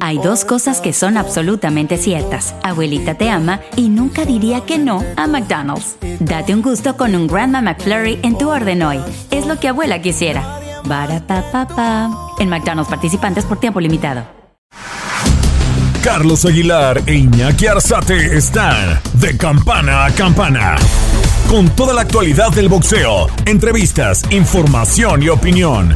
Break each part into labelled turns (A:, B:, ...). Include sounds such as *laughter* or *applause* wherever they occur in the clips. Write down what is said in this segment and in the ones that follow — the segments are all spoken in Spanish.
A: Hay dos cosas que son absolutamente ciertas. Abuelita te ama y nunca diría que no a McDonald's. Date un gusto con un Grandma McFlurry en tu orden hoy. Es lo que abuela quisiera. Barata En McDonald's participantes por tiempo limitado.
B: Carlos Aguilar e Iñaki Arzate están de campana a campana. Con toda la actualidad del boxeo, entrevistas, información y opinión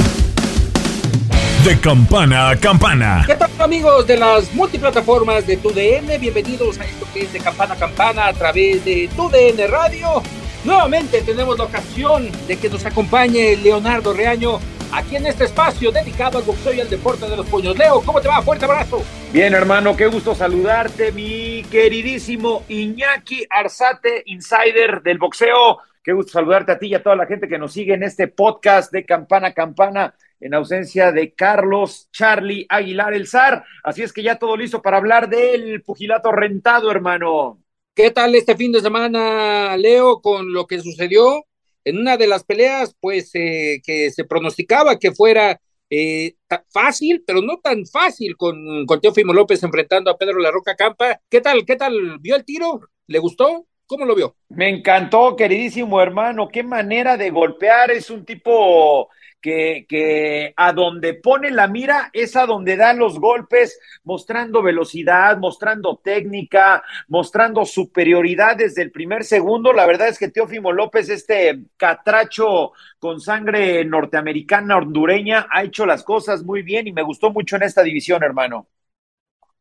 B: de campana a campana.
C: ¿Qué tal amigos de las multiplataformas de TUDN? Bienvenidos a esto que es de campana a campana a través de TUDN Radio. Nuevamente tenemos la ocasión de que nos acompañe Leonardo Reaño aquí en este espacio dedicado al boxeo y al deporte de los puños. Leo, ¿cómo te va? Fuerte abrazo.
D: Bien, hermano, qué gusto saludarte, mi queridísimo Iñaki Arzate, insider del boxeo. Qué gusto saludarte a ti y a toda la gente que nos sigue en este podcast de Campana a Campana en ausencia de Carlos Charlie Aguilar el zar. Así es que ya todo listo para hablar del pugilato rentado, hermano.
C: ¿Qué tal este fin de semana, Leo, con lo que sucedió en una de las peleas, pues eh, que se pronosticaba que fuera eh, fácil, pero no tan fácil con, con Teófimo López enfrentando a Pedro La Roca Campa. ¿Qué tal? ¿Qué tal? ¿Vio el tiro? ¿Le gustó? ¿Cómo lo vio?
D: Me encantó, queridísimo hermano. Qué manera de golpear. Es un tipo que, que a donde pone la mira es a donde da los golpes, mostrando velocidad, mostrando técnica, mostrando superioridad desde el primer segundo. La verdad es que Teófimo López, este catracho con sangre norteamericana, hondureña, ha hecho las cosas muy bien y me gustó mucho en esta división, hermano.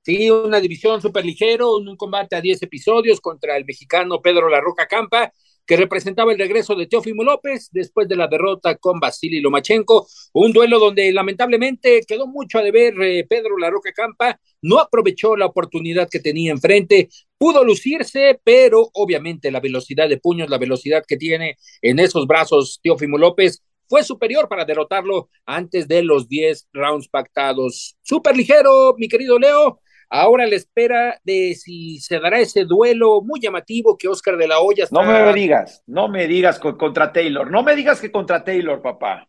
C: Sí, una división súper ligero, un combate a 10 episodios contra el mexicano Pedro La Roca Campa que representaba el regreso de Teófimo López después de la derrota con Vasily Lomachenko, un duelo donde lamentablemente quedó mucho a deber eh, Pedro Larroca Campa, no aprovechó la oportunidad que tenía enfrente, pudo lucirse, pero obviamente la velocidad de puños, la velocidad que tiene en esos brazos Teófimo López fue superior para derrotarlo antes de los 10 rounds pactados. Súper ligero, mi querido Leo, Ahora la espera de si se dará ese duelo muy llamativo que Oscar de la Hoya
D: está... No me digas, no me digas contra Taylor, no me digas que contra Taylor, papá.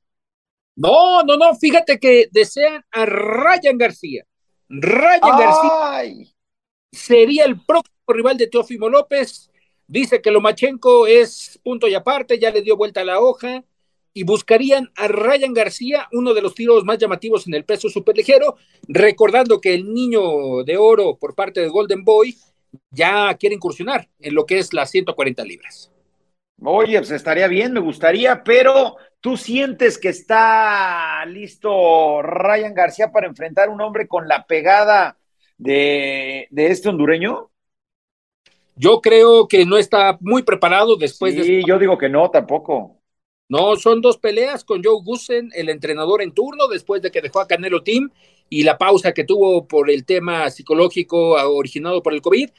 C: No, no, no, fíjate que desean a Ryan García. Ryan García sería el próximo rival de Teófimo López. Dice que Lomachenko es punto y aparte, ya le dio vuelta a la hoja y buscarían a Ryan García, uno de los tiros más llamativos en el peso superligero, recordando que el niño de oro por parte de Golden Boy ya quiere incursionar en lo que es las 140 libras.
D: Oye, pues estaría bien, me gustaría, pero ¿tú sientes que está listo Ryan García para enfrentar a un hombre con la pegada de, de este hondureño?
C: Yo creo que no está muy preparado después
D: de... Sí, yo digo que no, tampoco.
C: No, son dos peleas con Joe Gusen, el entrenador en turno, después de que dejó a Canelo Team y la pausa que tuvo por el tema psicológico originado por el COVID.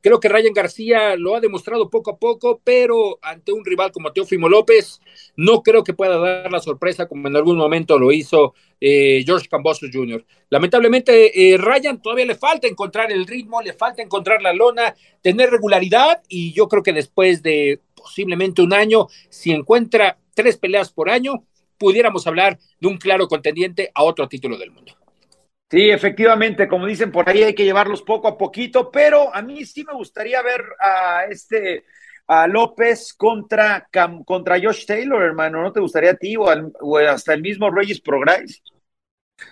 C: Creo que Ryan García lo ha demostrado poco a poco, pero ante un rival como Teófimo López, no creo que pueda dar la sorpresa como en algún momento lo hizo eh, George Cambosos Jr. Lamentablemente, eh, Ryan todavía le falta encontrar el ritmo, le falta encontrar la lona, tener regularidad, y yo creo que después de posiblemente un año, si encuentra tres peleas por año, pudiéramos hablar de un claro contendiente a otro título del mundo.
D: Sí, efectivamente, como dicen por ahí, hay que llevarlos poco a poquito, pero a mí sí me gustaría ver a este a López contra, contra Josh Taylor, hermano. ¿No te gustaría a ti o, hasta el mismo Reyes Prograis?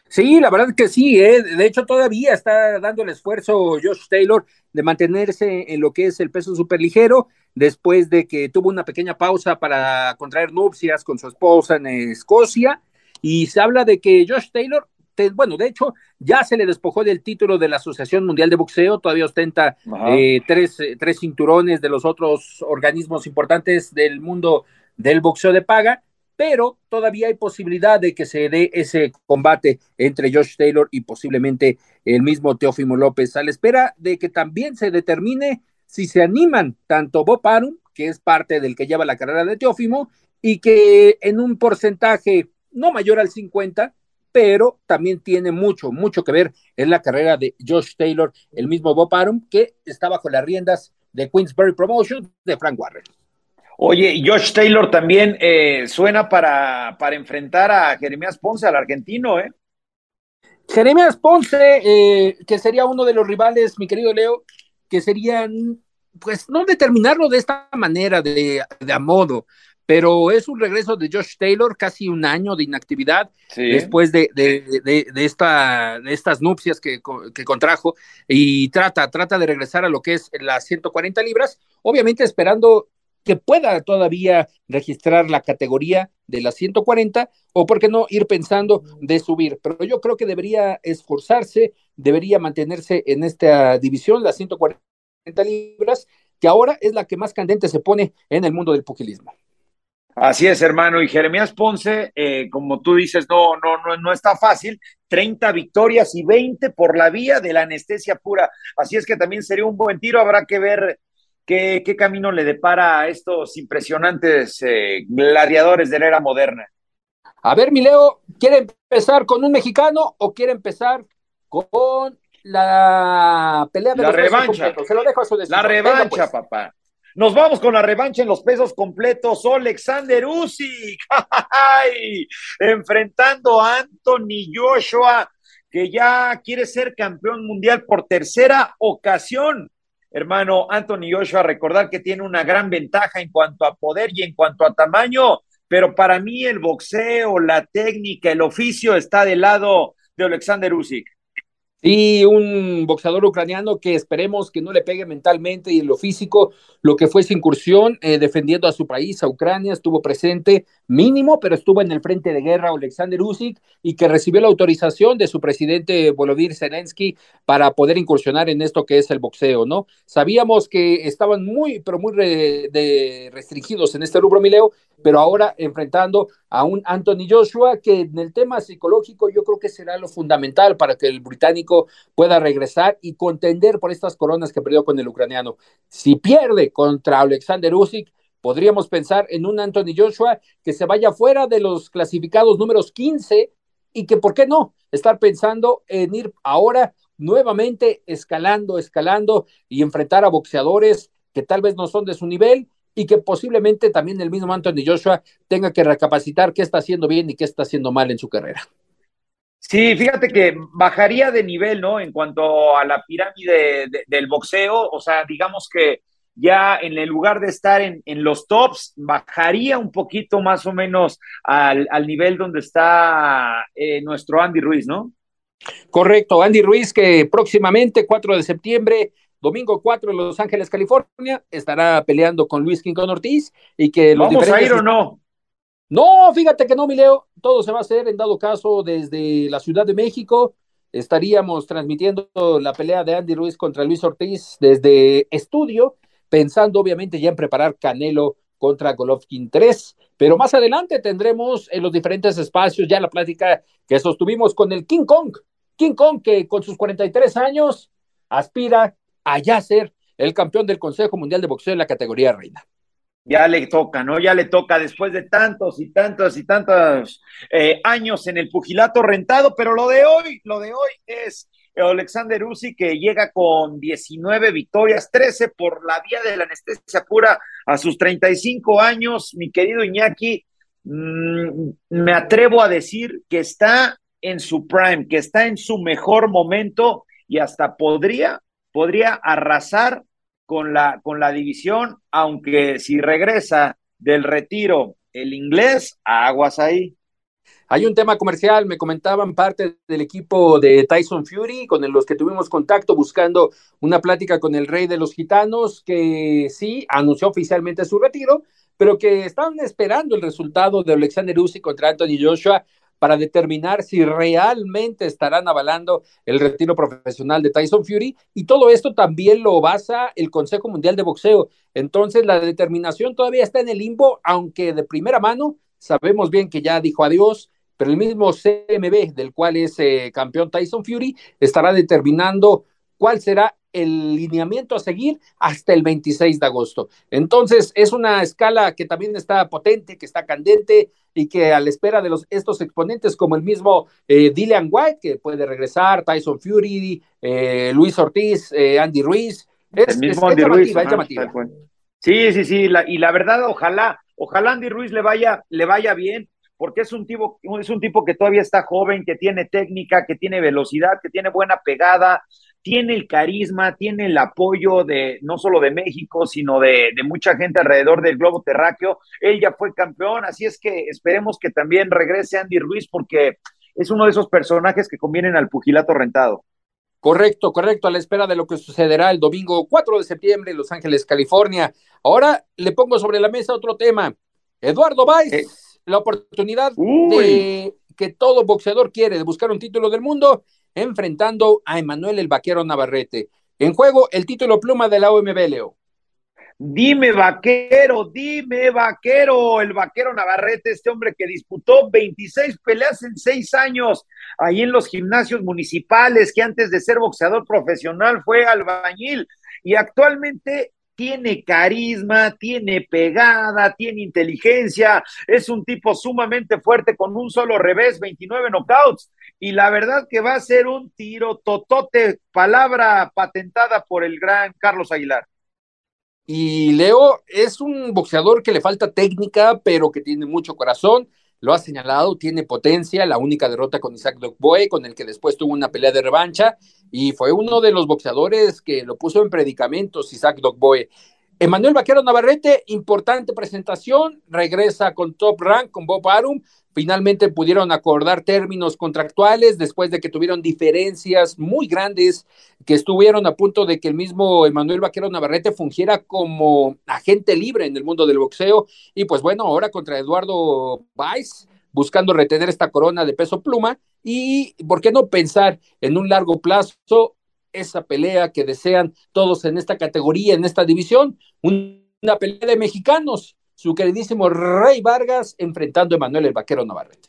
C: Sí, la verdad que sí, ¿eh? de hecho todavía está dando el esfuerzo Josh Taylor de mantenerse en lo que es el peso superligero después de que tuvo una pequeña pausa para contraer nupcias con su esposa en Escocia. Y se habla de que Josh Taylor, bueno, de hecho, ya se le despojó del título de la Asociación Mundial de Boxeo, todavía ostenta eh, tres, eh, tres cinturones de los otros organismos importantes del mundo del boxeo de paga, pero todavía hay posibilidad de que se dé ese combate entre Josh Taylor y posiblemente el mismo Teófimo López, a la espera de que también se determine si se animan tanto Bob Arum, que es parte del que lleva la carrera de Teófimo, y que en un porcentaje no mayor al 50, pero también tiene mucho, mucho que ver en la carrera de Josh Taylor, el mismo Bob Arum, que está bajo las riendas de Queensberry Promotion de Frank Warren.
D: Oye, Josh Taylor también eh, suena para, para enfrentar a Jeremías Ponce, al argentino, ¿eh?
C: Jeremías Ponce, eh, que sería uno de los rivales, mi querido Leo, que serían, pues, no determinarlo de esta manera, de, de a modo, pero es un regreso de Josh Taylor, casi un año de inactividad después de, de, de, esta, de estas nupcias que, que, contrajo y trata, trata de regresar a lo que es las 140 libras, obviamente esperando que pueda todavía registrar la categoría de las 140 o, por qué no, ir pensando de subir. Pero yo creo que debería esforzarse, debería mantenerse en esta división, las 140 libras, que ahora es la que más candente se pone en el mundo del pugilismo.
D: Así es, hermano. Y Jeremías Ponce, eh, como tú dices, no, no, no, no está fácil. 30 victorias y 20 por la vía de la anestesia pura. Así es que también sería un buen tiro. Habrá que ver qué, qué camino le depara a estos impresionantes eh, gladiadores de la era moderna.
C: A ver, Mileo, ¿quiere empezar con un mexicano o quiere empezar con la pelea de
D: la revancha?
C: Se lo dejo a su
D: La revancha, pues. papá. Nos vamos con la revancha en los pesos completos. Alexander Usyk, *laughs* enfrentando a Anthony Joshua, que ya quiere ser campeón mundial por tercera ocasión. Hermano Anthony Joshua, recordar que tiene una gran ventaja en cuanto a poder y en cuanto a tamaño, pero para mí el boxeo, la técnica, el oficio está del lado de Alexander Usyk.
C: Sí, un boxeador ucraniano que esperemos que no le pegue mentalmente y en lo físico lo que fue su incursión eh, defendiendo a su país, a Ucrania, estuvo presente mínimo, pero estuvo en el frente de guerra Alexander Usyk y que recibió la autorización de su presidente Volodymyr Zelensky para poder incursionar en esto que es el boxeo, ¿no? Sabíamos que estaban muy, pero muy restringidos en este rubro, Mileo, pero ahora enfrentando a un Anthony Joshua que en el tema psicológico yo creo que será lo fundamental para que el británico pueda regresar y contender por estas coronas que perdió con el ucraniano. Si pierde contra Alexander Usyk, podríamos pensar en un Anthony Joshua que se vaya fuera de los clasificados números 15 y que, ¿por qué no? Estar pensando en ir ahora nuevamente escalando, escalando y enfrentar a boxeadores que tal vez no son de su nivel y que posiblemente también el mismo Anthony Joshua tenga que recapacitar qué está haciendo bien y qué está haciendo mal en su carrera.
D: Sí, fíjate que bajaría de nivel, ¿no? En cuanto a la pirámide del boxeo, o sea, digamos que ya en el lugar de estar en, en los tops, bajaría un poquito más o menos al, al nivel donde está eh, nuestro Andy Ruiz, ¿no?
C: Correcto, Andy Ruiz que próximamente, 4 de septiembre, Domingo 4 en Los Ángeles, California, estará peleando con Luis Quincón Ortiz y que
D: los ¿Vamos a ir o no?
C: No, fíjate que no, Mileo, todo se va a hacer en dado caso desde la Ciudad de México. Estaríamos transmitiendo la pelea de Andy Ruiz contra Luis Ortiz desde estudio, pensando obviamente ya en preparar Canelo contra Golovkin 3, pero más adelante tendremos en los diferentes espacios ya la plática que sostuvimos con el King Kong, King Kong que con sus 43 años aspira allá ser el campeón del Consejo Mundial de Boxeo en la categoría reina.
D: Ya le toca, ¿no? Ya le toca después de tantos y tantos y tantos eh, años en el pugilato rentado, pero lo de hoy, lo de hoy es Alexander Uzi que llega con 19 victorias, 13 por la vía de la anestesia pura a sus 35 años, mi querido Iñaki, mmm, me atrevo a decir que está en su prime, que está en su mejor momento y hasta podría podría arrasar con la, con la división, aunque si regresa del retiro el inglés, aguas ahí.
C: Hay un tema comercial, me comentaban parte del equipo de Tyson Fury, con los que tuvimos contacto buscando una plática con el rey de los gitanos, que sí, anunció oficialmente su retiro, pero que estaban esperando el resultado de Alexander Usyk contra Anthony Joshua para determinar si realmente estarán avalando el retiro profesional de Tyson Fury y todo esto también lo basa el Consejo Mundial de Boxeo. Entonces la determinación todavía está en el limbo, aunque de primera mano sabemos bien que ya dijo adiós, pero el mismo CMB del cual es eh, campeón Tyson Fury estará determinando cuál será el lineamiento a seguir hasta el 26 de agosto. Entonces, es una escala que también está potente, que está candente y que a la espera de los, estos exponentes como el mismo eh, Dylan White, que puede regresar, Tyson Fury, eh, Luis Ortiz, eh, Andy Ruiz.
D: Es, el mismo Andy Ruiz. Sí, sí, sí, y la verdad, ojalá, ojalá Andy Ruiz le vaya, le vaya bien, porque es un tipo, es un tipo que todavía está joven, que tiene técnica, que tiene velocidad, que tiene buena pegada, tiene el carisma, tiene el apoyo de no solo de México, sino de, de, mucha gente alrededor del globo terráqueo. Él ya fue campeón, así es que esperemos que también regrese Andy Ruiz porque es uno de esos personajes que convienen al pugilato rentado.
C: Correcto, correcto, a la espera de lo que sucederá el domingo 4 de septiembre en Los Ángeles, California. Ahora le pongo sobre la mesa otro tema. Eduardo Valls, eh. la oportunidad de que todo boxeador quiere de buscar un título del mundo enfrentando a Emanuel el Vaquero Navarrete. En juego el título pluma de la OMB, Leo.
D: Dime vaquero, dime vaquero, el vaquero Navarrete, este hombre que disputó 26 peleas en seis años ahí en los gimnasios municipales, que antes de ser boxeador profesional fue albañil y actualmente tiene carisma, tiene pegada, tiene inteligencia, es un tipo sumamente fuerte con un solo revés, 29 knockouts. Y la verdad que va a ser un tiro totote, palabra patentada por el gran Carlos Aguilar.
C: Y Leo es un boxeador que le falta técnica, pero que tiene mucho corazón. Lo ha señalado, tiene potencia, la única derrota con Isaac Dogboe, con el que después tuvo una pelea de revancha, y fue uno de los boxeadores que lo puso en predicamentos Isaac Dogboe. Emanuel Vaquero Navarrete, importante presentación, regresa con Top Rank, con Bob Arum, finalmente pudieron acordar términos contractuales después de que tuvieron diferencias muy grandes que estuvieron a punto de que el mismo Emanuel Vaquero Navarrete fungiera como agente libre en el mundo del boxeo. Y pues bueno, ahora contra Eduardo Weiss buscando retener esta corona de peso pluma y por qué no pensar en un largo plazo esa pelea que desean todos en esta categoría, en esta división, una pelea de mexicanos, su queridísimo Rey Vargas enfrentando a Emanuel el Vaquero Navarrete.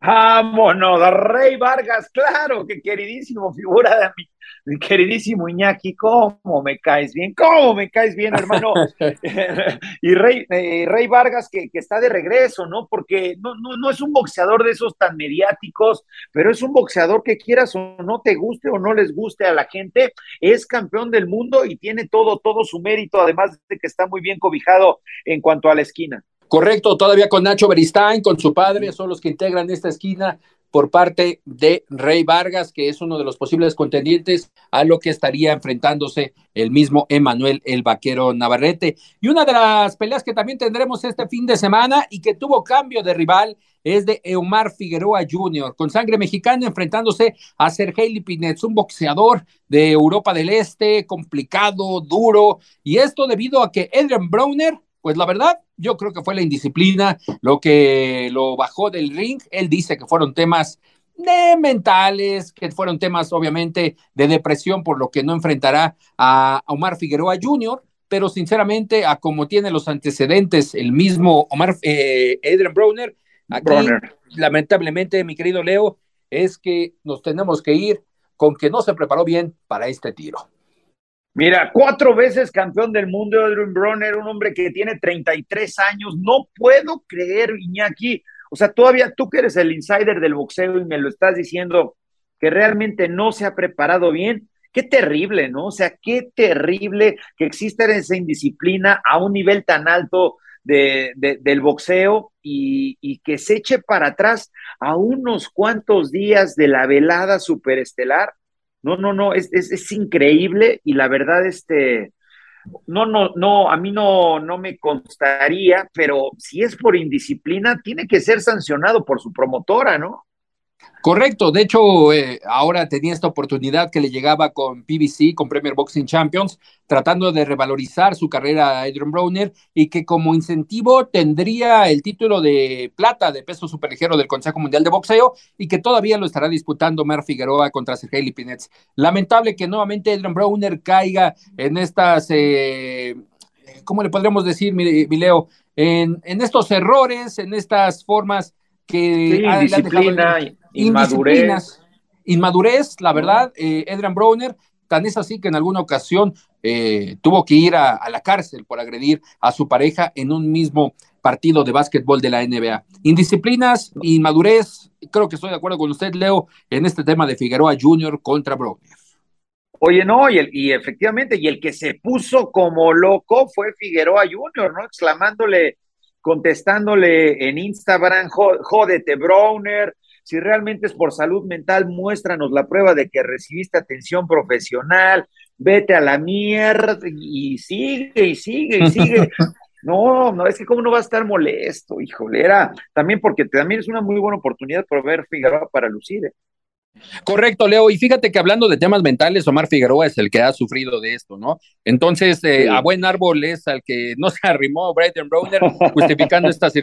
D: Vámonos, Rey Vargas, claro, que queridísimo figura de mi, mi, queridísimo Iñaki, cómo me caes bien, cómo me caes bien, hermano. *laughs* *laughs* y Rey, eh, Rey Vargas que, que, está de regreso, ¿no? Porque no, no, no es un boxeador de esos tan mediáticos, pero es un boxeador que quieras o no te guste o no les guste a la gente, es campeón del mundo y tiene todo, todo su mérito, además de que está muy bien cobijado en cuanto a la esquina.
C: Correcto, todavía con Nacho Beristain, con su padre, son los que integran esta esquina por parte de Rey Vargas, que es uno de los posibles contendientes a lo que estaría enfrentándose el mismo Emanuel el Vaquero Navarrete. Y una de las peleas que también tendremos este fin de semana y que tuvo cambio de rival es de Eumar Figueroa Jr., con sangre mexicana enfrentándose a Sergei Lipinets, un boxeador de Europa del Este, complicado, duro, y esto debido a que Adrian Browner pues la verdad, yo creo que fue la indisciplina lo que lo bajó del ring. Él dice que fueron temas de mentales, que fueron temas obviamente de depresión, por lo que no enfrentará a Omar Figueroa Jr., pero sinceramente, a como tiene los antecedentes el mismo Omar eh, Adrian Browner, aquí lamentablemente, mi querido Leo, es que nos tenemos que ir con que no se preparó bien para este tiro.
D: Mira, cuatro veces campeón del mundo, Adrian Bronner, un hombre que tiene 33 años. No puedo creer, Iñaki. O sea, todavía tú que eres el insider del boxeo y me lo estás diciendo que realmente no se ha preparado bien. Qué terrible, ¿no? O sea, qué terrible que exista esa indisciplina a un nivel tan alto de, del boxeo y, y, que se eche para atrás a unos cuantos días de la velada superestelar. No, no, no, es, es, increíble y la verdad, este, no, no, no, a mí no, no me constaría, pero si es por indisciplina, tiene que ser sancionado por su promotora, ¿no?
C: Correcto, de hecho, eh, ahora tenía esta oportunidad que le llegaba con PBC, con Premier Boxing Champions, tratando de revalorizar su carrera a Adrian Browner y que como incentivo tendría el título de plata de peso superligero del Consejo Mundial de Boxeo y que todavía lo estará disputando Mer Figueroa contra Sergei Lipinets. Lamentable que nuevamente Adrian Browner caiga en estas, eh, ¿cómo le podríamos decir, mi, Leo? En, en estos errores, en estas formas que
D: sí, disciplina, inmadurez.
C: Inmadurez, la verdad, eh, Adrian Browner, tan es así que en alguna ocasión eh, tuvo que ir a, la cárcel por agredir a su pareja en un mismo partido de básquetbol de la NBA. Indisciplinas, inmadurez, creo que estoy de acuerdo con usted, Leo, en este tema de Figueroa Jr. contra Browner.
D: Oye, no, y, y efectivamente, y el que se puso como loco fue Figueroa Jr., ¿no? Exclamándole contestándole en Instagram, jódete, Browner, si realmente es por salud mental, muéstranos la prueba de que recibiste atención profesional, vete a la mierda y sigue y sigue y sigue. *laughs* No, no, es que cómo no va a estar molesto, híjole, era también porque también es una muy buena oportunidad por ver Figueroa para lucir. ¿eh?
C: Correcto, Leo. Y fíjate que hablando de temas mentales, Omar Figueroa es el que ha sufrido de esto, ¿no? Entonces, eh, a buen árbol es al que no se arrimó Brighton Browner, justificando *laughs* estas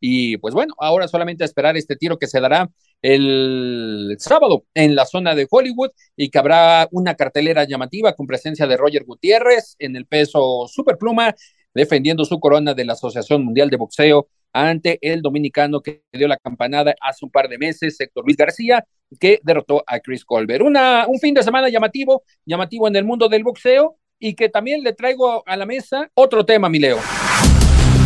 C: Y pues bueno, ahora solamente esperar este tiro que se dará el sábado en la zona de Hollywood y que habrá una cartelera llamativa con presencia de Roger Gutiérrez en el peso superpluma, defendiendo su corona de la Asociación Mundial de Boxeo ante el dominicano que dio la campanada hace un par de meses, Héctor Luis García, que derrotó a Chris Colbert. Una, un fin de semana llamativo, llamativo en el mundo del boxeo y que también le traigo a la mesa otro tema, mi Leo.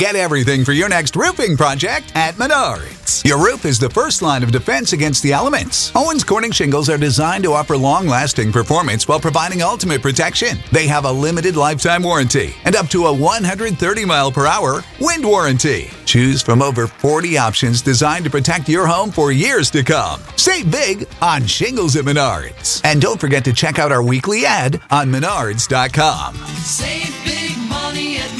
E: Get everything for your next roofing project at Menards. Your roof is the first line of defense against the elements. Owens Corning shingles are designed to offer long lasting performance while providing ultimate protection. They have a limited lifetime warranty and up to a 130 mile per hour wind warranty. Choose from over 40 options designed to protect your home for years to come. Save big on shingles at Menards. And don't forget to check out our weekly ad on menards.com.
F: Save big money at.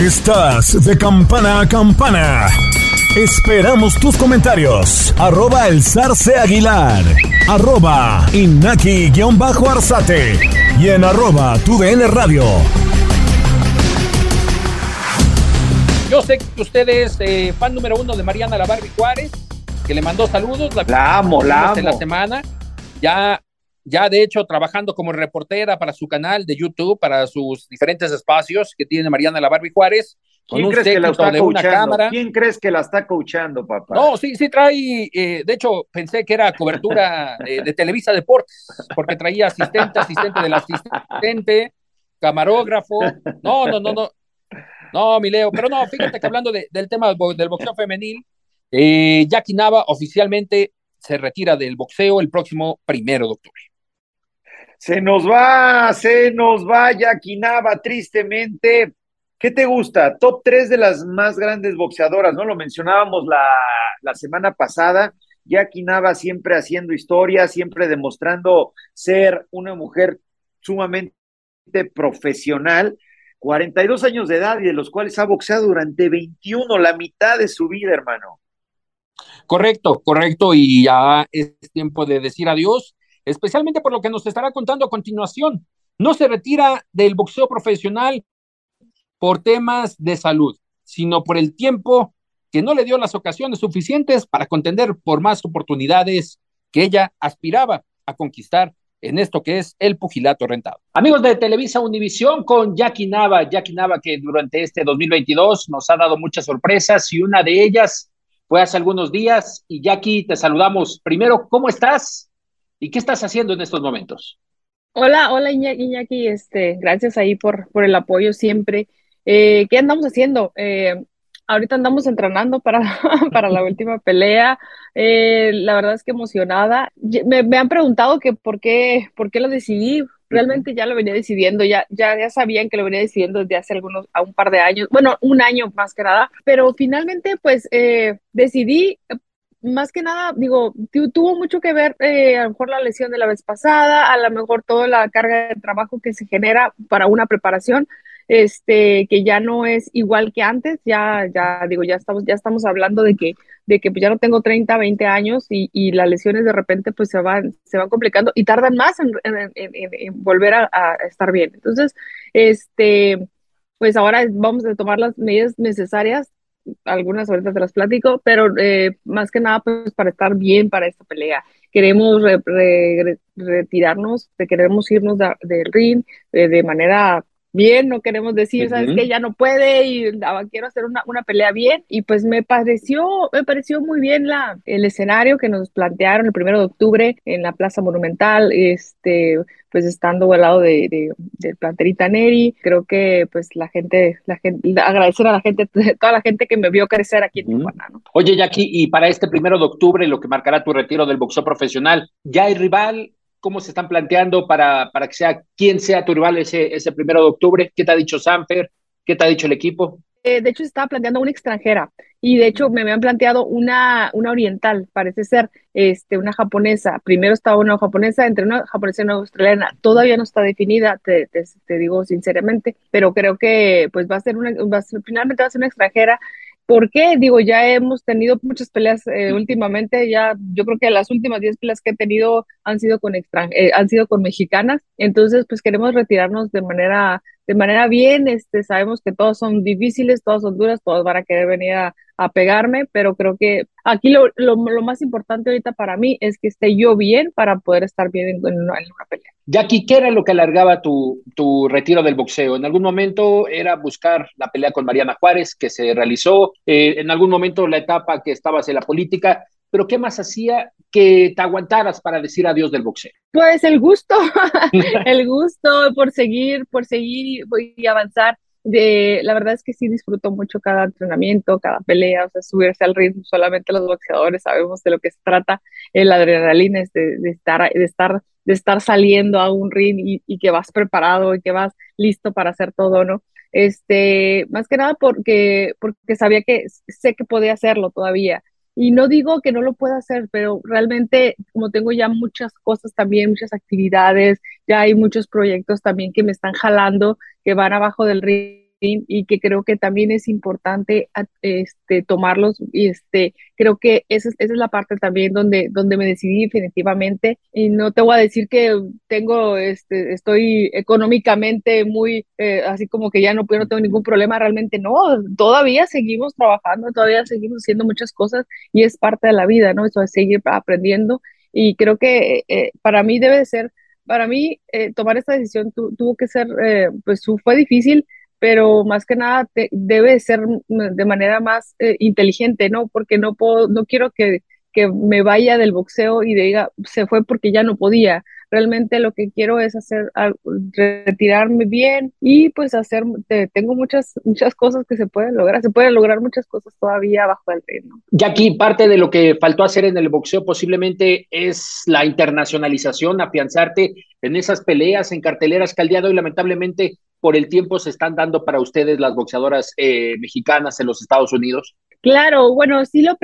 B: Estás de campana a campana. Esperamos tus comentarios. Arroba el zarce aguilar. Arroba inaki-arzate. Y en arroba tu radio.
C: Yo sé que usted es eh, fan número uno de Mariana La Barbie Juárez, que le mandó saludos. La,
D: La amo, la
C: en la
D: amo.
C: semana. Ya, ya de hecho trabajando como reportera para su canal de YouTube, para sus diferentes espacios que tiene Mariana La Barbie Juárez. Con
D: ¿Quién
C: un
D: crees que la está
C: de una cámara.
D: ¿Quién crees que la está coachando, papá?
C: No, sí, sí trae, eh, de hecho pensé que era cobertura de, de Televisa Deportes, porque traía asistente, asistente del asistente, camarógrafo. No, no, no, no. No, mi Leo, pero no, fíjate que hablando de- del tema del boxeo femenil, eh, Jackie Nava oficialmente se retira del boxeo el próximo primero de octubre.
D: Se nos va, se nos va Jackie Nava, tristemente. ¿Qué te gusta? Top 3 de las más grandes boxeadoras, ¿no? Lo mencionábamos la, semana pasada. Jackie Nava siempre haciendo historia, siempre demostrando ser una mujer sumamente profesional. 42 años de edad y de los cuales ha boxeado durante 21, la mitad de su vida, hermano.
C: Correcto, correcto, y ya es tiempo de decir adiós, especialmente por lo que nos estará contando a continuación. No se retira del boxeo profesional por temas de salud, sino por el tiempo que no le dio las ocasiones suficientes para contender por más oportunidades que ella aspiraba a conquistar en esto que es el pugilato rentado. Amigos de Televisa Univisión con Jackie Nava, Jackie Nava que durante este 2022 nos ha dado muchas sorpresas y una de ellas fue hace algunos días y Jackie, te saludamos. Primero, ¿cómo estás? ¿Y qué estás haciendo en estos momentos?
G: Hola, hola Iñaki, este, gracias ahí por, por el apoyo siempre. Eh, ¿qué andamos haciendo? Eh, ahorita andamos entrenando para, *laughs* para la última pelea. Eh, la verdad es que emocionada. Me, me han preguntado que por qué, por qué lo decidí. Realmente ya lo venía decidiendo, ya, ya, ya sabían que lo venía decidiendo desde hace algunos, a un par de años, bueno, un año más que nada, pero finalmente pues eh, decidí más que nada, digo, tu- tuvo mucho que ver eh, a lo mejor la lesión de la vez pasada, a lo mejor toda la carga de trabajo que se genera para una preparación, este, que ya no es igual que antes, ya, ya digo, ya estamos, ya estamos hablando de que, de que pues ya no tengo 30, 20 años y, y las lesiones de repente pues se van, se van complicando y tardan más en, en- en- en- en volver a, a estar bien. Entonces, este, pues ahora vamos a tomar las medidas necesarias algunas ahorita te las platico, pero eh, más que nada pues para estar bien para esta pelea. Queremos re- re- retirarnos, queremos irnos del ring eh, de manera bien, no queremos decir, ¿sabes qué? Ya no puede y ah, quiero hacer una, una pelea bien. Y pues me pareció, me pareció muy bien la, el escenario que nos plantearon el primero de octubre en la Plaza Monumental, este, pues estando al lado de, de, del planterita Neri, creo que pues la gente, la gente, agradecer a la gente, *laughs* toda la gente que me vio crecer aquí en
C: Ujú.
G: Tijuana, ¿no?
C: Oye, Jackie, y para este primero de octubre, lo que marcará tu retiro del boxeo profesional, ¿ya hay rival? ¿Cómo se están planteando para, para que sea quién sea tu rival ese, ese primero de octubre? ¿Qué te ha dicho Sanfer? ¿Qué te ha dicho el equipo?
G: Eh, de hecho, se estaba planteando una extranjera y de hecho me habían planteado una, una oriental, parece ser, este, una japonesa. Primero estaba una japonesa, entre una japonesa y una australiana. Todavía no está definida, te, te, digo sinceramente, pero creo que pues va a ser una, finalmente va a ser una extranjera. ¿Por qué? Digo, ya hemos tenido muchas peleas eh, últimamente, ya yo creo que las últimas 10 peleas que he tenido han sido con extran eh, han sido con mexicanas, entonces pues queremos retirarnos de manera de manera bien, este, sabemos que todos son difíciles, todos son duras, todos van a querer venir a, a pegarme, pero creo que aquí lo, lo, lo más importante ahorita para mí es que esté yo bien para poder estar bien en, en una, en una pelea.
C: Jackie, ¿qué era lo que alargaba tu, tu retiro del boxeo? En algún momento era buscar la pelea con Mariana Juárez, que se realizó, eh, en algún momento la etapa que estabas en la política, pero ¿qué más hacía que te aguantaras para decir adiós del boxeo?
G: Pues el gusto, *laughs* el gusto por seguir, por seguir y avanzar. De, la verdad es que sí disfruto mucho cada entrenamiento, cada pelea, o sea, subirse al ritmo, solamente los boxeadores sabemos de lo que se trata, el adrenalina es de, de estar, de estar, de estar saliendo a un ring y, y que vas preparado y que vas listo para hacer todo, ¿no? Este, más que nada porque, porque sabía que sé que podía hacerlo todavía. Y no digo que no lo pueda hacer, pero realmente como tengo ya muchas cosas también, muchas actividades, ya hay muchos proyectos también que me están jalando, que van abajo del ring y que creo que también es importante este, tomarlos y este, creo que esa es, esa es la parte también donde, donde me decidí definitivamente. Y no te voy a decir que tengo, este, estoy económicamente muy, eh, así como que ya no, no tengo ningún problema, realmente no, todavía seguimos trabajando, todavía seguimos haciendo muchas cosas y es parte de la vida, ¿no? Eso es seguir aprendiendo. Y creo que eh, para mí debe de ser, para mí eh, tomar esta decisión tu- tuvo que ser, eh, pues fue difícil, pero más que nada te- debe de ser de manera más eh, inteligente, ¿no? Porque no puedo, no quiero que, que me vaya del boxeo y diga, se fue porque ya no podía. Realmente lo que quiero es hacer, retirarme bien y pues hacer, te- tengo muchas, muchas cosas que se pueden lograr, se pueden lograr muchas cosas todavía bajo el ring, ¿no?
C: Jackie, parte de lo que faltó hacer en el boxeo posiblemente es la internacionalización, afianzarte en esas peleas, en carteleras que al día de hoy lamentablemente por el tiempo se están dando para ustedes las boxeadoras eh, mexicanas en los Estados Unidos.
G: Claro, bueno, sí lo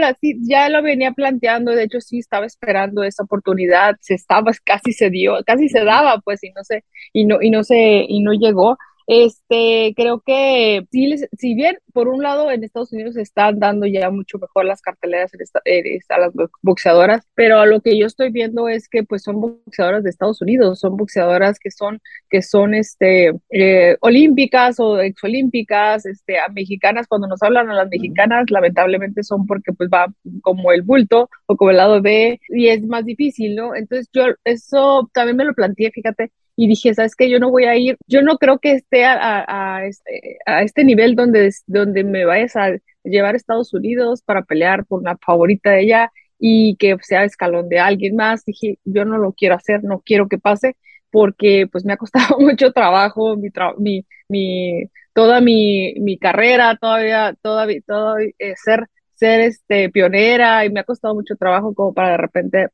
G: ya lo venía planteando, de hecho sí estaba esperando esa oportunidad, se estaba, casi se dio, casi se daba, pues, y no sé, y no, y no se, y no llegó. Este, creo que sí, les- si bien por un lado en Estados Unidos se están dando ya mucho mejor las carteleras en esta- a las bo- boxeadoras, pero a lo que yo estoy viendo es que pues son boxeadoras de Estados Unidos, son boxeadoras que son, que son este, eh, olímpicas o exolímpicas, este, a mexicanas, cuando nos hablan a las mexicanas, lamentablemente son porque pues va como el bulto o como el lado B y es más difícil, ¿no? Entonces yo eso también me lo planteé, fíjate, y dije, ¿sabes qué? Yo no voy a ir, yo no creo que esté a, a, este, a este nivel donde, donde me vayas a llevar a Estados Unidos para pelear por una favorita de ella y que sea escalón de alguien más. Dije, yo no lo quiero hacer, no quiero que pase porque pues me ha costado *laughs* mucho trabajo, mi, mi, mi toda mi, mi carrera, todavía, todavía, todavía eh, ser ser este, pionera y me ha costado mucho trabajo como para de repente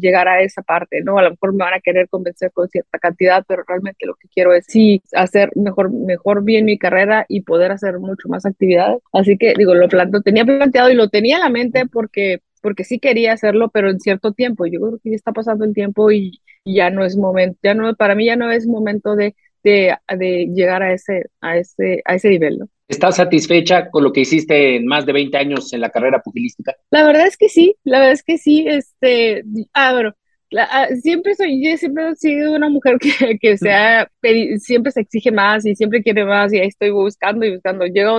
G: llegar a esa parte, ¿no? A lo mejor me van a querer convencer con cierta cantidad, pero realmente lo que quiero es sí hacer mejor, mejor bien mi carrera y poder hacer mucho más actividades. Así que digo, lo planto, tenía planteado y lo tenía en la mente porque porque sí quería hacerlo, pero en cierto tiempo. Yo creo que ya está pasando el tiempo y, ya no es momento, ya no, para mí ya no es momento de, de, de llegar a ese, a ese, a ese nivel, ¿no?
C: ¿Estás satisfecha con lo que hiciste en más de 20 años en la carrera pugilística?
G: La verdad es que sí, la verdad es que sí, este, ah, bueno, siempre soy, yo siempre he sido una mujer que, *laughs* que sea, siempre se exige más y siempre quiere más y ahí estoy buscando y buscando. Llegó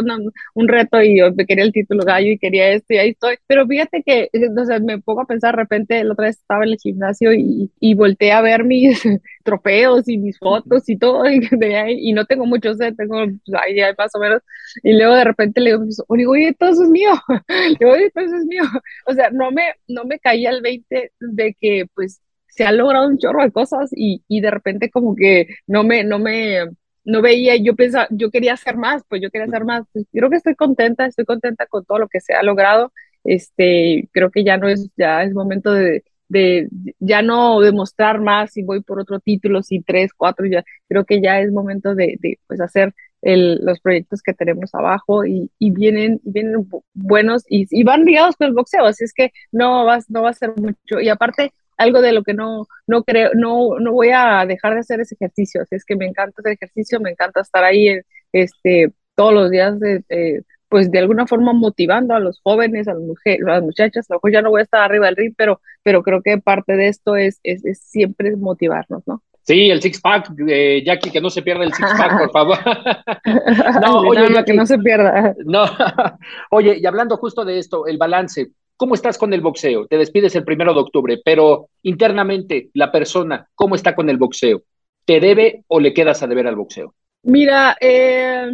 G: un reto y yo quería el título gallo y quería esto y ahí estoy. Pero fíjate que, o sea, me pongo a pensar, de repente, la otra vez estaba en el gimnasio y, y volteé a ver mis *laughs* trofeos y mis fotos y todo y, *laughs* y no tengo muchos, tengo pues, ahí más o menos. Y luego de repente le digo, oye, todo eso es mío. *laughs* le digo, oye, todo eso es mío. *laughs* O sea, no me, no me caía el 20 de que, pues, se ha logrado un chorro de cosas y, y de repente como que no me, no me, no veía, yo pensaba, yo quería hacer más, pues yo quería hacer más. Pues, creo que estoy contenta, estoy contenta con todo lo que se ha logrado. Este, creo que ya no es, ya es momento de, de ya no demostrar más si voy por otro título, si tres, cuatro, ya creo que ya es momento de, de pues hacer el, los proyectos que tenemos abajo y, y vienen, vienen buenos y, y, van ligados con el boxeo, así es que no va, no va a ser mucho. Y aparte, algo de lo que no, no creo, no, no voy a dejar de hacer ese ejercicio. Así es que me encanta hacer ejercicio, me encanta estar ahí este, todos los días, de, pues de alguna forma motivando a los jóvenes, a las, mujeres, a las muchachas. A lo mejor ya no voy a estar arriba del ring, pero, pero creo que parte de esto es, es, siempre motivarnos, ¿no?
C: Sí, el six pack, eh, Jackie, que no se pierda el six pack, por favor. *laughs* *laughs*
G: no, oye, que no se pierda.
C: No, *laughs* oye, y hablando justo de esto, el balance, ¿Cómo estás con el boxeo? Te despides el primero de octubre, pero internamente, la persona, ¿cómo está con el boxeo? ¿Te debe o le quedas a deber al boxeo?
G: Mira, eh,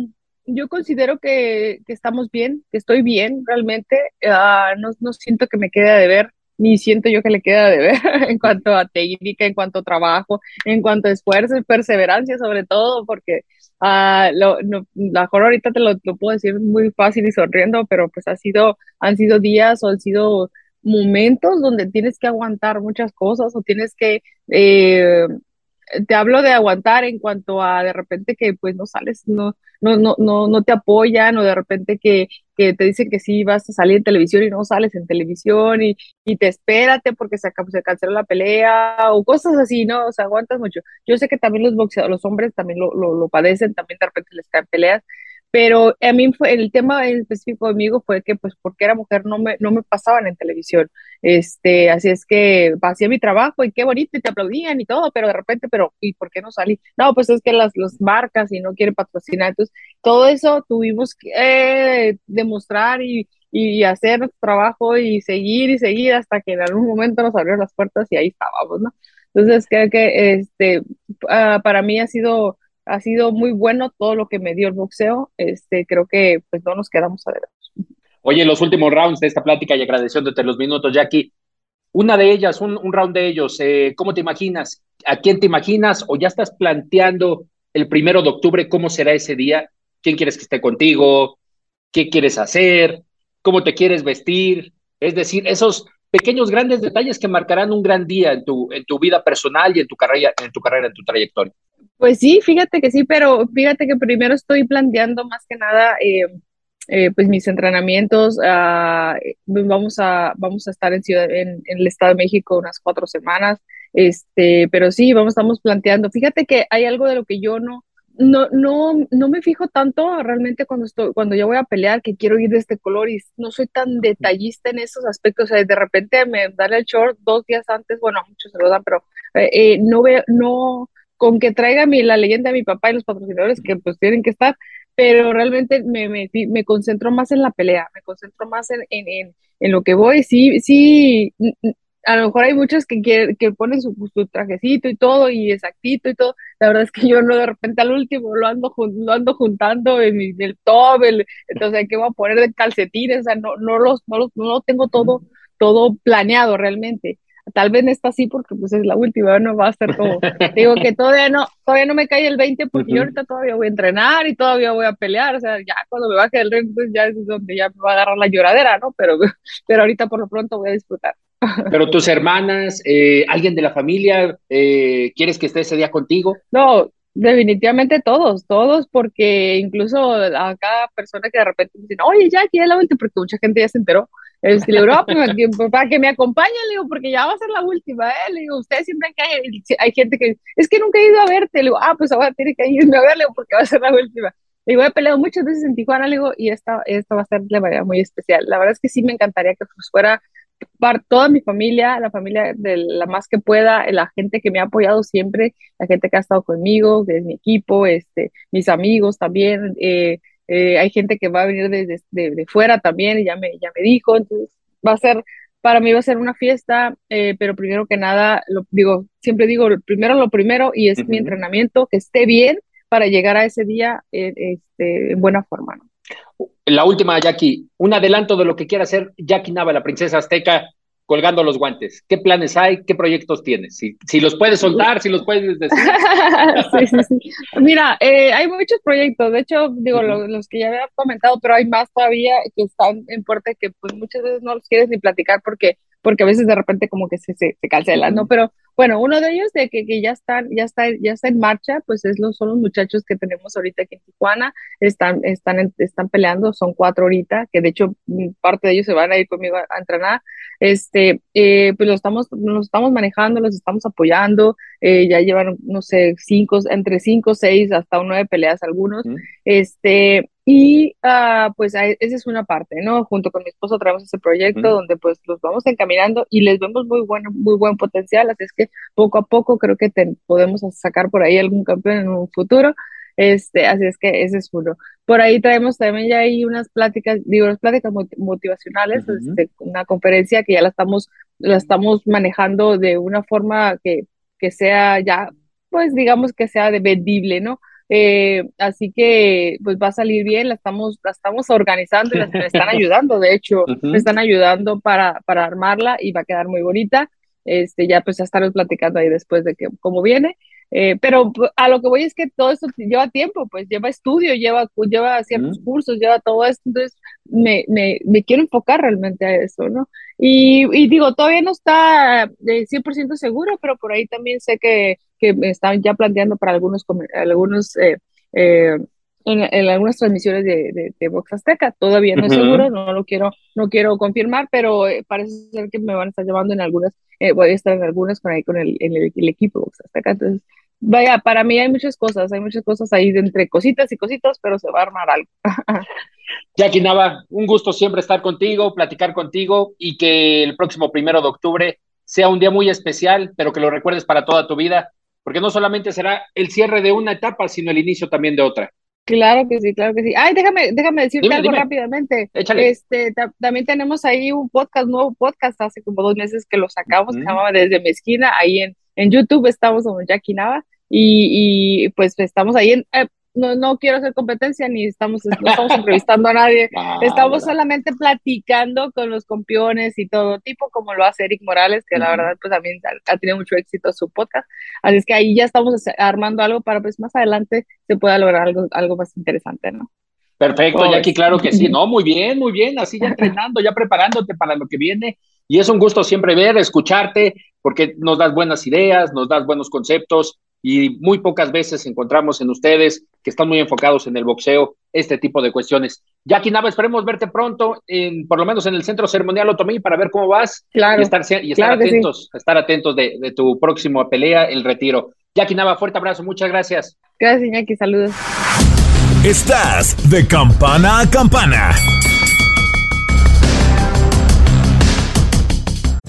G: yo considero que, estamos bien, que estoy bien realmente. Ah, no, no, siento que me quede a deber, ni siento yo que le quede a deber *laughs* en cuanto a técnica, en cuanto a trabajo, en cuanto a esfuerzo y perseverancia sobre todo, porque Ah, lo, no, mejor ahorita te lo, puedo decir muy fácil y sonriendo, pero pues ha sido, han sido días o han sido momentos donde tienes que aguantar muchas cosas o tienes que eh, te hablo de aguantar en cuanto a de repente que pues no sales, no, no, no, no, no te apoyan o de repente que, que te dicen que sí vas a salir en televisión y no sales en televisión y, y te espérate porque se, se canceló la pelea o cosas así, ¿no? O sea, aguantas mucho. Yo sé que también los boxeadores, los hombres también lo, lo, lo padecen, también de repente les caen peleas, pero a mí fue, el tema en específico conmigo fue que pues porque era mujer no me, no me pasaban en televisión, este, así es que hacía mi trabajo y qué bonito y te aplaudían y todo, pero de repente, pero ¿y por qué no salí? No, pues es que las, las marcas y no quieren patrocinar, entonces todo eso tuvimos que eh, demostrar y, y hacer nuestro trabajo y seguir y seguir hasta que en algún momento nos abrieron las puertas y ahí estábamos, ¿no? Entonces creo que este, uh, para mí ha sido ha sido muy bueno todo lo que me dio el boxeo. Este, creo que pues no nos quedamos a.
C: Oye, los últimos rounds de esta plática y agradeciéndote los minutos, Jackie. Una de ellas, un, un round de ellos, eh, ¿cómo te imaginas? ¿A quién te imaginas? ¿O ya estás planteando el primero de octubre cómo será ese día? ¿Quién quieres que esté contigo? ¿Qué quieres hacer? ¿Cómo te quieres vestir? Es decir, esos pequeños, grandes detalles que marcarán un gran día en tu, en tu vida personal y en tu carrera, en tu carrera, en tu trayectoria.
G: Pues sí, fíjate que sí, pero fíjate que primero estoy planteando más que nada eh, eh, pues mis entrenamientos. Ah, vamos, a, vamos a estar en, ciudad, en, el Estado de México unas cuatro semanas, este, pero sí, vamos, estamos planteando. Fíjate que hay algo de lo que yo no, no, no, no me fijo tanto realmente cuando estoy, cuando yo voy a pelear que quiero ir de este color y no soy tan detallista en esos aspectos. O sea, de repente me dan el short dos días antes, bueno, muchos se lo dan, pero eh, no veo, no con que traiga mi, la leyenda de mi papá y los patrocinadores que pues tienen que estar, pero realmente me, me, me concentro más en la pelea, me concentro más en, en, en, lo que voy. Sí, sí, a lo mejor hay muchos que, quieren, que ponen su, su, trajecito y todo, y exactito y todo. La verdad es que yo no, de repente al último lo ando, lo ando juntando en, mi, el top, el, entonces, ¿qué voy a poner de calcetines? O sea, no, no, los, no, los, no lo tengo todo, todo planeado realmente. Tal vez no está así porque pues es la última, no va a ser como, digo que todavía no, todavía no me cae el 20 porque yo ahorita todavía voy a entrenar y todavía voy a pelear, o sea, ya cuando me baje el ring, pues ya es donde ya me va a agarrar la lloradera, ¿no? Pero, *laughs* pero ahorita por lo pronto voy a disfrutar. *laughs*
C: Pero tus hermanas, eh, alguien de la familia, eh, ¿quieres que esté ese día contigo?
G: No, definitivamente todos, todos, porque incluso a cada persona que de repente dicen, oye, ya aquí es la última, porque mucha gente ya se enteró, digo, pues, para que me acompañen, le digo, porque ya va a ser la última, ¿eh? Le digo, ustedes siempre hay gente que, es que nunca he ido a verte, le digo, ah, pues ahora tiene que irme a verle porque va a ser la última. Le digo, he peleado muchas veces en Tijuana, le digo, y esta, esta va a ser de manera muy especial. La verdad es que sí me encantaría que pues, fuera para toda mi familia, la familia de la más que pueda, la gente que me ha apoyado siempre, la gente que ha estado conmigo, que es mi equipo, este, mis amigos también, eh, eh, hay gente que va a venir desde de, fuera también, ya me, ya me dijo, entonces va a ser, para mí va a ser una fiesta, eh, pero primero que nada, lo, digo, siempre digo, primero lo primero y es mi entrenamiento, que esté bien para llegar a ese día este, en buena forma, ¿no?
C: La última, Jackie, un adelanto de lo que quiere hacer Jackie Nava, la princesa azteca, colgando los guantes. ¿Qué planes hay? ¿Qué proyectos tienes? Si, si los puedes soltar, si los puedes decir. *laughs*
G: sí, sí, sí. Mira, eh, hay muchos proyectos. De hecho, digo, los, que ya había comentado, pero hay más todavía que están en puerta que pues muchas veces no los quieres ni platicar porque porque a veces de repente como que se, se, se cancelan, ¿no? Pero bueno, uno de ellos de que, que, ya están, ya está, ya está en marcha, pues es los, son los muchachos que tenemos ahorita aquí en Tijuana, están, están, están peleando, son cuatro ahorita, que de hecho mm, parte de ellos se van a ir conmigo a, entrenar, este, eh, pues los estamos, los estamos manejando, los estamos apoyando, eh, ya llevan, no sé, cinco, entre cinco, seis, hasta nueve peleas algunos, este, y uh, pues esa es una parte, ¿no? Junto con mi esposo traemos ese proyecto donde pues los vamos encaminando y les vemos muy bueno, muy buen potencial, así es que poco a poco creo que podemos sacar por ahí algún campeón en un futuro. Este, así es que ese es uno. Por ahí traemos también ya hay unas pláticas, digo, unas pláticas motivacionales, este, una conferencia que ya la estamos, la estamos manejando de una forma que, que sea ya, pues digamos que sea de vendible, ¿no? Eh, así que pues va a salir bien, la estamos, la estamos organizando y me están *laughs* ayudando, de hecho, me están ayudando para, para armarla y va a quedar muy bonita. Este, ya pues ya estaremos platicando ahí después de que cómo viene. Eh, pero a lo que voy es que todo esto lleva tiempo, pues lleva estudio, lleva, lleva ciertos cursos, lleva todo esto, entonces me, me, me, quiero enfocar realmente a eso, ¿no? Y, y digo, todavía no está 100% seguro, pero por ahí también sé que que me están ya planteando para algunos, algunos eh, eh, en, algunas transmisiones de, de, Box Azteca. Todavía no es seguro, no lo quiero, no quiero confirmar, pero eh, parece ser que me van a estar llevando en algunas, voy a estar en algunas con ahí con el, el, el equipo Box Azteca. Entonces, vaya, para mí hay muchas cosas, hay muchas cosas ahí entre cositas y cositas, pero se va a armar algo. *laughs*
C: Jackie Nava, un gusto siempre estar contigo, platicar contigo y que el próximo primero de octubre sea un día muy especial, pero que lo recuerdes para toda tu vida porque no solamente será el cierre de una etapa, sino el inicio también de otra.
G: Claro que sí, claro que sí. Ay, déjame, déjame decirte algo rápidamente.
C: Échale.
G: Este, también tenemos ahí un podcast, nuevo podcast, hace como dos meses que lo sacamos, se llamaba Desde mi esquina, ahí en, en YouTube estamos con Jackie Nava, y, y pues estamos ahí en, eh, no, no quiero hacer competencia ni estamos, no estamos entrevistando a nadie, *laughs* estamos solamente platicando con los campeones y todo tipo, como lo hace Eric Morales, que la verdad pues también ha, tenido mucho éxito su podcast, así es que ahí ya estamos armando algo para pues más adelante se pueda lograr algo, algo más interesante, ¿no?
C: Perfecto, Jackie, claro que sí, *laughs* no, muy bien, muy bien, así ya entrenando, ya preparándote para lo que viene, y es un gusto siempre ver, escucharte, porque nos das buenas ideas, nos das buenos conceptos, y muy pocas veces encontramos en ustedes que están muy enfocados en el boxeo este tipo de cuestiones. Jackie Nava, esperemos verte pronto, en, por lo menos en el Centro Ceremonial Otomí, para ver cómo vas
G: claro,
C: y estar, y estar atentos, estar atentos de, de, tu próxima pelea, el retiro. Jackie Nava, fuerte abrazo, muchas gracias.
G: Gracias, Jackie, saludos.
B: Estás de campana a campana.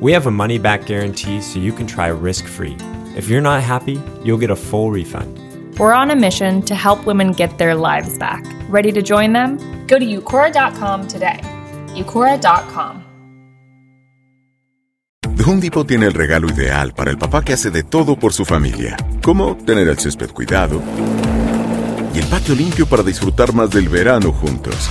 H: We have a money back guarantee so you can try risk free. If you're not happy, you'll get a full refund.
I: We're on a mission to help women get their lives back. Ready to join them? Go to eucora.com today. eucora.com.
J: The Home Depot tiene el regalo ideal para el papá que hace de todo por su familia, como tener el césped cuidado y el patio limpio para disfrutar más del verano juntos.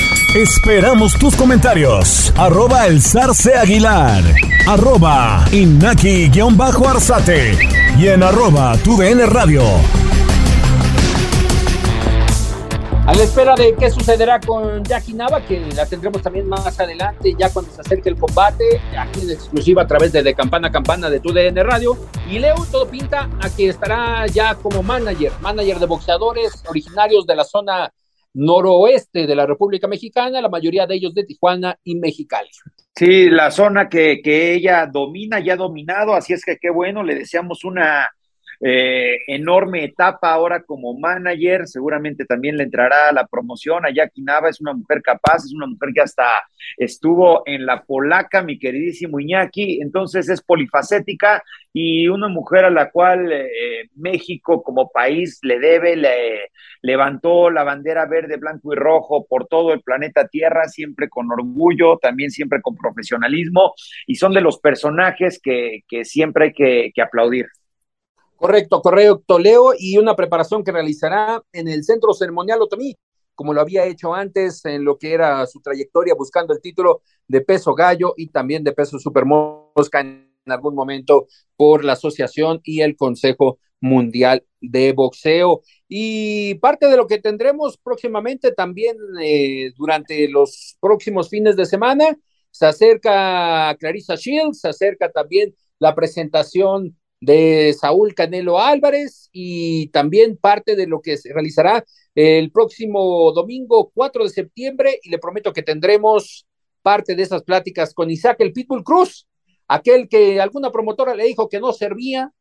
B: Esperamos tus comentarios. Arroba el zarce aguilar. Arroba inaki-arzate. Y en arroba tu DN radio.
C: A la espera de qué sucederá con Jackie Nava, que la tendremos también más adelante, ya cuando se acerque el combate, aquí en exclusiva a través de, de Campana a Campana de tu DN Radio. Y Leo, todo pinta a que estará ya como manager, manager de boxeadores originarios de la zona noroeste de la República Mexicana, la mayoría de ellos de Tijuana y Mexicali.
D: Sí, la zona que, que ella domina y ha dominado, así es que qué bueno, le deseamos una eh, enorme etapa ahora como manager, seguramente también le entrará la promoción a Jackie Nava, es una mujer capaz, es una mujer que hasta estuvo en la polaca, mi queridísimo Iñaki, entonces es polifacética y una mujer a la cual eh, México como país le debe, le levantó la bandera verde, blanco y rojo por todo el planeta Tierra, siempre con orgullo, también siempre con profesionalismo, y son de los personajes que, siempre hay que aplaudir.
C: Correcto, correcto, Leo, y una preparación que realizará en el Centro Ceremonial Otomí, como lo había hecho antes en lo que era su trayectoria buscando el título de peso gallo y también de peso supermosca en algún momento por la asociación y el Consejo Mundial de Boxeo. Y parte de lo que tendremos próximamente también eh, durante los próximos fines de semana, se acerca Clarissa Shields, se acerca también la presentación de Saúl Canelo Álvarez y también parte de lo que se realizará el próximo domingo 4 de septiembre y le prometo que tendremos parte de esas pláticas con Isaac el Pitbull Cruz, aquel que alguna promotora le dijo que no servía,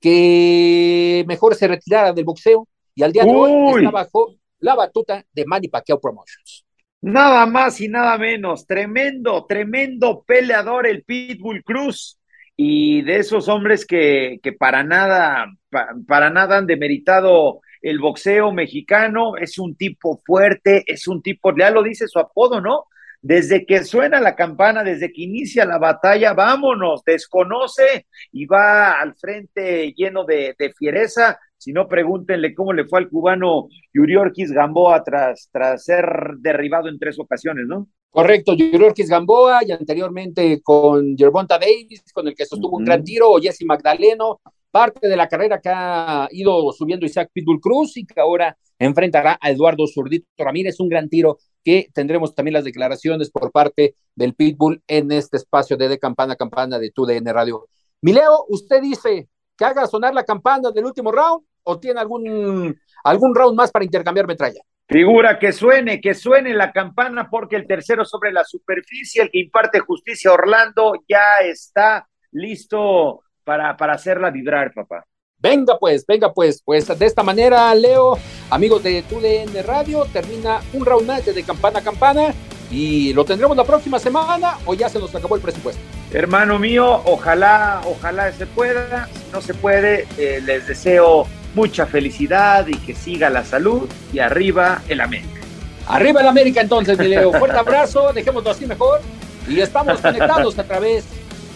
C: que mejor se retirara del boxeo y al día de hoy está bajo la batuta de Manny Pacquiao Promotions.
D: Nada más y nada menos, tremendo, tremendo peleador el Pitbull Cruz y de esos hombres que, que para nada, pa, para nada han demeritado el boxeo mexicano, es un tipo fuerte, es un tipo, ya lo dice su apodo, ¿no? Desde que suena la campana, desde que inicia la batalla, vámonos, desconoce y va al frente lleno de, de fiereza. Si no, pregúntenle cómo le fue al cubano Yuriorquis Gamboa tras, tras ser derribado en tres ocasiones, ¿no?
C: Correcto, Yuriorquis Gamboa y anteriormente con Gervonta Davis, con el que sostuvo uh -huh. un gran tiro, o Jesse Magdaleno, parte de la carrera que ha ido subiendo Isaac Pitbull Cruz y que ahora enfrentará a Eduardo Zurdito Ramírez, un gran tiro que tendremos también las declaraciones por parte del Pitbull en este espacio de, de campana a campana de TUDN Radio. Mileo, usted dice que haga sonar la campana del último round o tiene algún, algún round más para intercambiar metralla?
D: Figura que suene, que suene la campana porque el tercero sobre la superficie, el que imparte justicia Orlando, ya está listo para, para hacerla vibrar, papá.
C: Venga pues, venga pues, pues de esta manera, Leo, amigos de TUDN Radio, termina un round más de campana a campana y lo tendremos la próxima semana o ya se nos acabó el presupuesto.
D: Hermano mío, ojalá, ojalá se pueda, si no se puede, eh, les deseo mucha felicidad y que siga la salud y arriba el América.
C: Arriba el América entonces, mi Leo, fuerte abrazo, dejémoslo así mejor y estamos conectados a través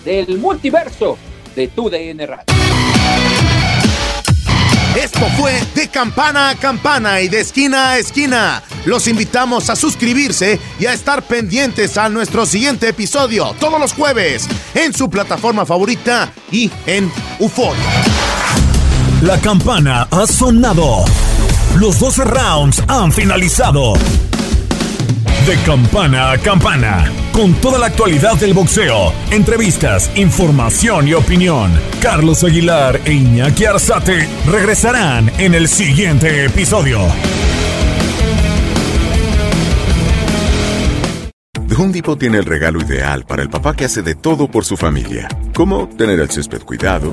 C: del multiverso de TUDN Radio.
K: Esto fue de campana a campana y de esquina a esquina. Los invitamos a suscribirse y a estar pendientes a nuestro siguiente episodio todos los jueves en su plataforma favorita y en UFO.
B: La campana ha sonado. Los 12 rounds han finalizado. De campana a campana, con toda la actualidad del boxeo, entrevistas, información y opinión. Carlos Aguilar e Iñaki Arzate regresarán en el siguiente episodio.
J: The Home tiene el regalo ideal para el papá que hace de todo por su familia, como tener el césped cuidado